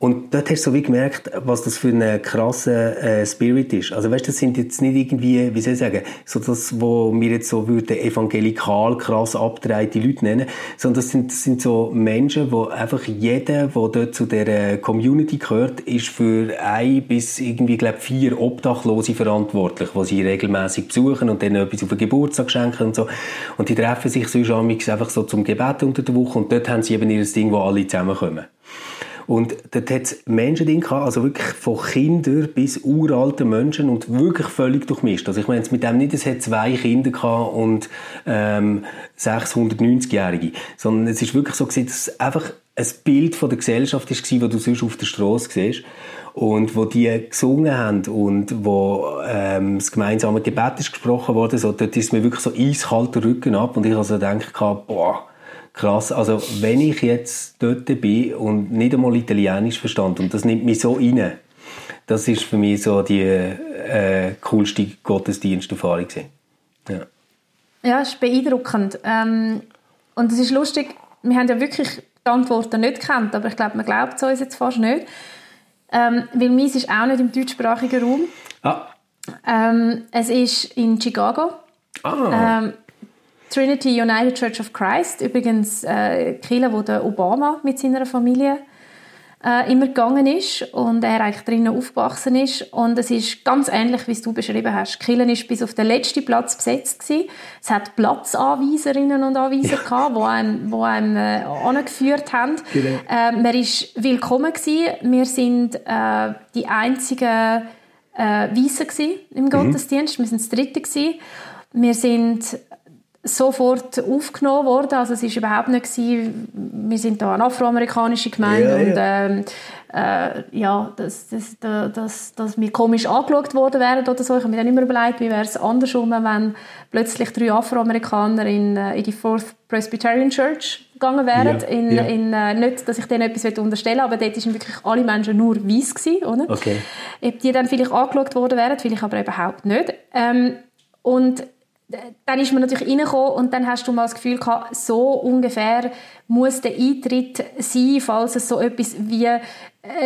Und dort hast du so wie gemerkt, was das für ein krasser äh, Spirit ist. Also weißt, das sind jetzt nicht irgendwie, wie soll ich sagen, so das, wo wir jetzt so würden evangelikal krass abgedrehte Leute nennen, sondern das sind, das sind so Menschen, wo einfach jeder, der dort zu der Community gehört, ist für ein bis irgendwie, glaube vier Obdachlose verantwortlich, die sie regelmäßig besuchen und denen etwas auf den Geburtstag schenken und so. Und die treffen sich sonst einfach so zum Gebet unter der Woche und dort haben sie eben ihr Ding, wo alle zusammenkommen. Und dort hat es Menschen drin gehabt, also wirklich von Kindern bis uralten Menschen und wirklich völlig durchmischt. Also ich meine jetzt mit dem nicht, es hat zwei Kinder gehabt und ähm, 690-Jährige, sondern es ist wirklich so gewesen, dass es einfach ein Bild von der Gesellschaft ist, das du sonst auf der Straße siehst und wo die gesungen haben und wo ähm, das gemeinsame Gebet ist gesprochen worden, so, dort ist mir wirklich so eiskalt der Rücken ab und ich also gedacht, boah, krass. Also, wenn ich jetzt dort bin und nicht einmal Italienisch verstand und das nimmt mich so rein, das ist für mich so die äh, coolste Gottesdiensterfahrung. Ja. ja, es ist beeindruckend. Ähm, und es ist lustig, wir haben ja wirklich die Antworten nicht gekannt, aber ich glaube, man glaubt es uns jetzt fast nicht. Ähm, weil meins ist auch nicht im deutschsprachigen Raum. Ah. Ähm, es ist in Chicago. Ah. Ähm, Trinity United Church of Christ, übrigens äh, Kirche, wo der Obama mit seiner Familie äh, immer gegangen ist und er eigentlich drinnen aufgewachsen ist und es ist ganz ähnlich, wie es du beschrieben hast. Killen ist bis auf den letzten Platz besetzt gewesen. Es hat Platzanweiserinnen und Anweiser ja. gehabt, die einem, wo einem äh, angeführt haben. Genau. Äh, man ist willkommen gewesen. Wir sind äh, die einzigen äh, Weißen im mhm. Gottesdienst. Wir sind das Dritte gewesen. Wir sind sofort aufgenommen worden. Also es ist überhaupt nicht gewesen, wir sind da eine afroamerikanische Gemeinde ja, und ähm, äh, ja, dass, dass, dass, dass wir komisch angeschaut worden wären oder so. Ich habe mir dann immer überlegt, wie wäre es andersrum, wenn plötzlich drei Afroamerikaner in, äh, in die Fourth Presbyterian Church gegangen wären. Ja, in. In, äh, nicht, dass ich denen etwas unterstellen aber dort waren wirklich alle Menschen nur weiß gewesen, oder? Okay. Ob die dann vielleicht angeschaut worden wären, vielleicht aber überhaupt nicht. Ähm, und dann ist man natürlich reingekommen und dann hast du mal das Gefühl gehabt, so ungefähr muss der Eintritt sein, falls es so etwas wie eine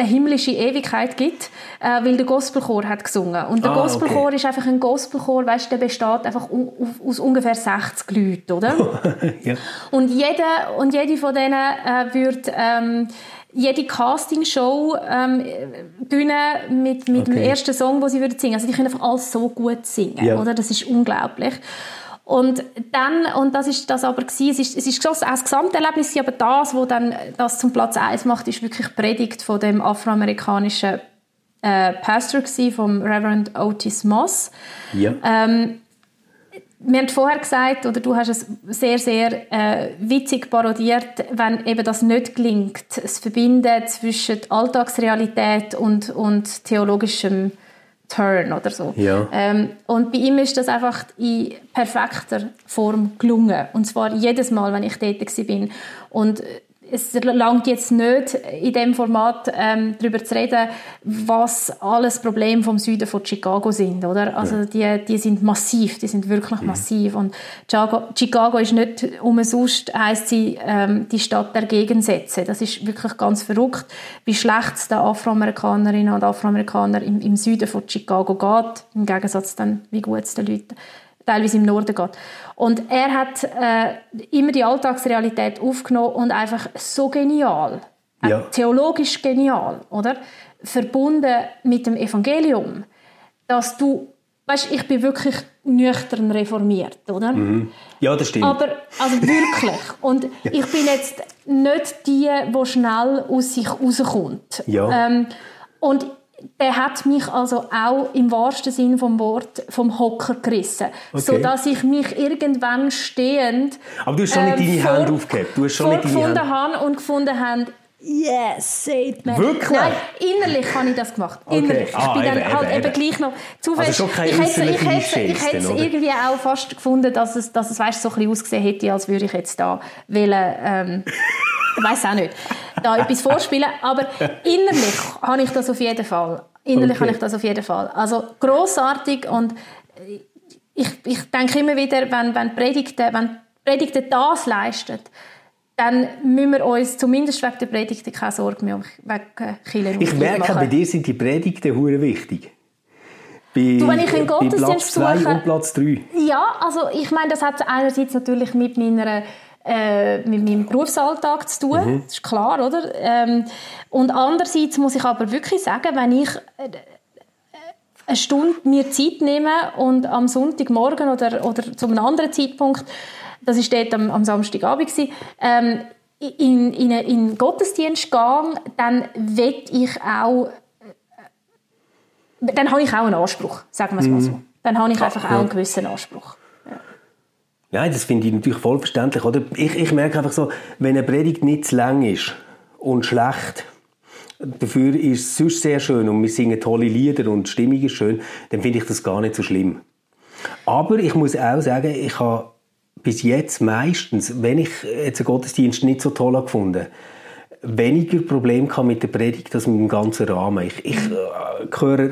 himmlische Ewigkeit gibt, äh, weil der Gospelchor hat gesungen. Und der ah, Gospelchor okay. ist einfach ein Gospelchor, weißt, der besteht einfach aus ungefähr 60 Leuten, oder? ja. Und jeder und jede von denen äh, wird ähm, jede Castingshow ähm, mit, mit okay. dem ersten Song, den sie würden singen. Also die können einfach alles so gut singen, ja. oder? Das ist unglaublich. Und dann, und das ist das aber gewesen, es ist, es ist auch das Gesamterlebnis, aber das, was dann das zum Platz 1 macht, ist wirklich Predigt von dem afroamerikanischen äh, Pastor gewesen, vom Reverend Otis Moss. Ja. Ähm, wir haben vorher gesagt, oder du hast es sehr, sehr äh, witzig parodiert, wenn eben das nicht gelingt, das Verbinden zwischen Alltagsrealität und, und theologischem Turn oder so. Ja. Ähm, und bei ihm ist das einfach in perfekter Form gelungen. Und zwar jedes Mal, wenn ich tätig bin. Und es langt jetzt nicht in dem Format ähm, darüber zu reden, was alles Probleme vom Süden von Chicago sind, oder? Also ja. die, die sind massiv, die sind wirklich mhm. massiv und Chicago, Chicago ist nicht umsonst heißt sie ähm, die Stadt der Gegensätze. Das ist wirklich ganz verrückt, wie schlecht es den Afroamerikanerinnen und Afroamerikanern im, im Süden von Chicago geht, im Gegensatz dann wie gut es den Leuten teilweise im Norden geht. Und er hat äh, immer die Alltagsrealität aufgenommen und einfach so genial, äh, ja. theologisch genial, oder? Verbunden mit dem Evangelium, dass du, weißt, ich bin wirklich nüchtern reformiert, oder? Mhm. Ja, das stimmt. Aber also wirklich. Und ja. ich bin jetzt nicht die, die schnell aus sich rauskommt. Ja. Ähm, und der hat mich also auch im wahrsten Sinn vom Wort vom Hocker gerissen, okay. so dass ich mich irgendwann stehend aber du hast schon ähm, nicht deine Hand aufgehabt du hast schon nicht deine Hand habe und gefunden habe Yes, sagt man. Wirklich? Nein, innerlich habe ich das gemacht. Okay. Innerlich. Ah, ich bin eben, dann halt eben, eben gleich noch zufällig. Also schon keine ich hätte, ich hätte, ich hätte es irgendwie auch fast gefunden, dass es, dass es weißt, so ein bisschen ausgesehen hätte, als würde ich jetzt da wollen, ähm, ich weiß auch nicht, da etwas vorspielen. Aber innerlich habe ich das auf jeden Fall. Innerlich okay. habe ich das auf jeden Fall. Also großartig und ich, ich denke immer wieder, wenn, wenn Predigten, wenn Predigten das leisten, dann müssen wir uns zumindest wegen der Predigten keine Sorgen mehr wegen Killen Ich merke, bei dir sind die Predigten hure wichtig. Bei, du, wenn ich einen Gottesdienst Platz besuche... und Platz 3. Ja, also ich meine, das hat einerseits natürlich mit meiner äh, mit meinem Berufsalltag zu tun, mhm. das ist klar, oder? Ähm, und andererseits muss ich aber wirklich sagen, wenn ich äh, eine Stunde mir Zeit nehme und am Sonntagmorgen oder, oder zu einem anderen Zeitpunkt, das war dort am, am Samstagabend, ähm, in, in, in den Gottesdienst gehe, dann will ich auch dann habe ich auch einen Anspruch, sagen wir es mal so. Mhm. Dann habe ich einfach auch einen gewissen Anspruch. Ja, das finde ich natürlich vollverständlich. Oder? Ich, ich merke einfach so, wenn eine Predigt nicht zu lang ist und schlecht, dafür ist es sonst sehr schön und wir singen tolle Lieder und die Stimmung ist schön, dann finde ich das gar nicht so schlimm. Aber ich muss auch sagen, ich habe bis jetzt meistens, wenn ich jetzt einen Gottesdienst nicht so toll gefunden weniger Probleme mit der Predigt als mit dem ganzen Rahmen. Ich, ich äh, höre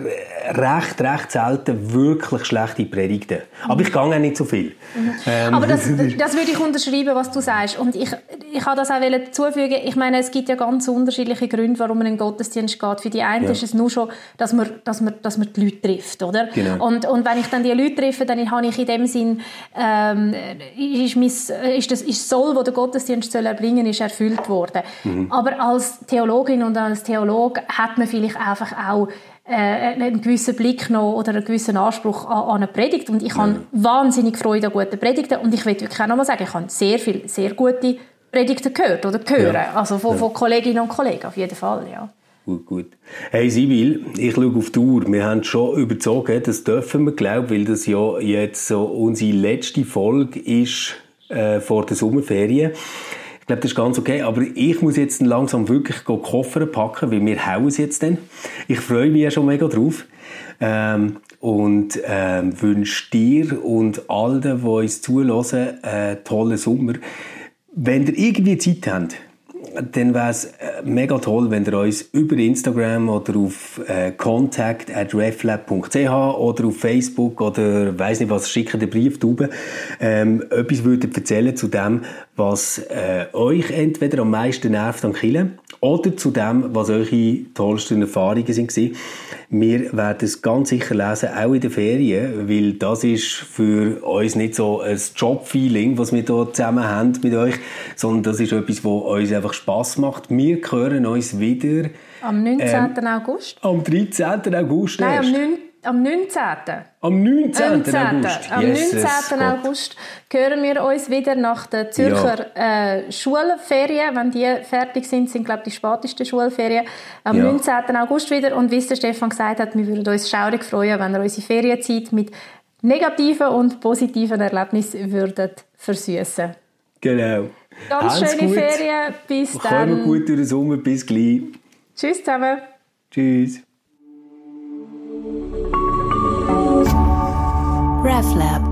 recht, recht selten wirklich schlechte Predigten. Aber ich gehe auch nicht so viel. Mhm. Ähm, Aber das, das würde ich unterschreiben, was du sagst. Und ich, ich habe das auch zufügen. Ich meine, es gibt ja ganz unterschiedliche Gründe, warum man in den Gottesdienst geht. Für die einen ja. ist es nur schon, dass man, dass man, dass man die Leute trifft, oder? Genau. Und, und wenn ich dann die Leute treffe, dann habe ich in dem Sinn, ähm, ist, mein, ist das ist Soll, wo der Gottesdienst soll erbringen, ist erfüllt worden. Mhm. Aber als Theologin und als Theolog hat man vielleicht einfach auch einen gewissen Blick noch oder einen gewissen Anspruch an, an eine Predigt. Und ich habe ja. wahnsinnig Freude an guten Predigten. Und ich will wirklich auch noch mal sagen, ich habe sehr viele, sehr gute Predigten gehört oder hören. Ja. Also von, ja. von Kolleginnen und Kollegen, auf jeden Fall, ja. Gut, gut. Hey Sibyl, ich schaue auf die Uhr. Wir haben schon überzogen, das dürfen wir, glaube weil das ja jetzt so unsere letzte Folge ist äh, vor der Sommerferien glaube, das ist ganz okay. Aber ich muss jetzt langsam wirklich Koffer packen, weil wir hauen es jetzt dann. Ich freue mich ja schon mega drauf. Ähm, und ähm, wünsche dir und allen, die uns zulassen, einen tollen Sommer. Wenn ihr irgendwie Zeit habt, dann wäre es äh, mega toll, wenn ihr uns über Instagram oder auf äh, reflab.ch oder auf Facebook oder weiß nicht was, schicken den Brief drüber, ähm, etwas würdet erzählen zu dem, was äh, euch entweder am meisten nervt an Killen oder zu dem, was eure tollsten Erfahrungen sind. Wir werden es ganz sicher lesen, auch in den Ferien, weil das ist für uns nicht so ein Job-Feeling, was wir hier zusammen haben mit euch, sondern das ist etwas, was uns einfach Spass macht. Wir hören uns wieder am 19. Ähm, August. Am 13. August. Nein, am 9. Am 19. Am 19. 19. August. Am yes, 19. August hören wir uns wieder nach der Zürcher ja. äh, Schulferien. Wenn die fertig sind, sind glaube ich die spätesten Schulferien. Am ja. 19. August wieder. Und wie es der Stefan gesagt hat, wir würden uns schaurig freuen, wenn ihr unsere Ferienzeit mit negativen und positiven Erlebnissen würdet versüßen. Genau. Ganz Alles schöne gut. Ferien. Bis dann. Kommen gut durch den Sommer. Bis gleich. Tschüss zusammen. Tschüss. RefLab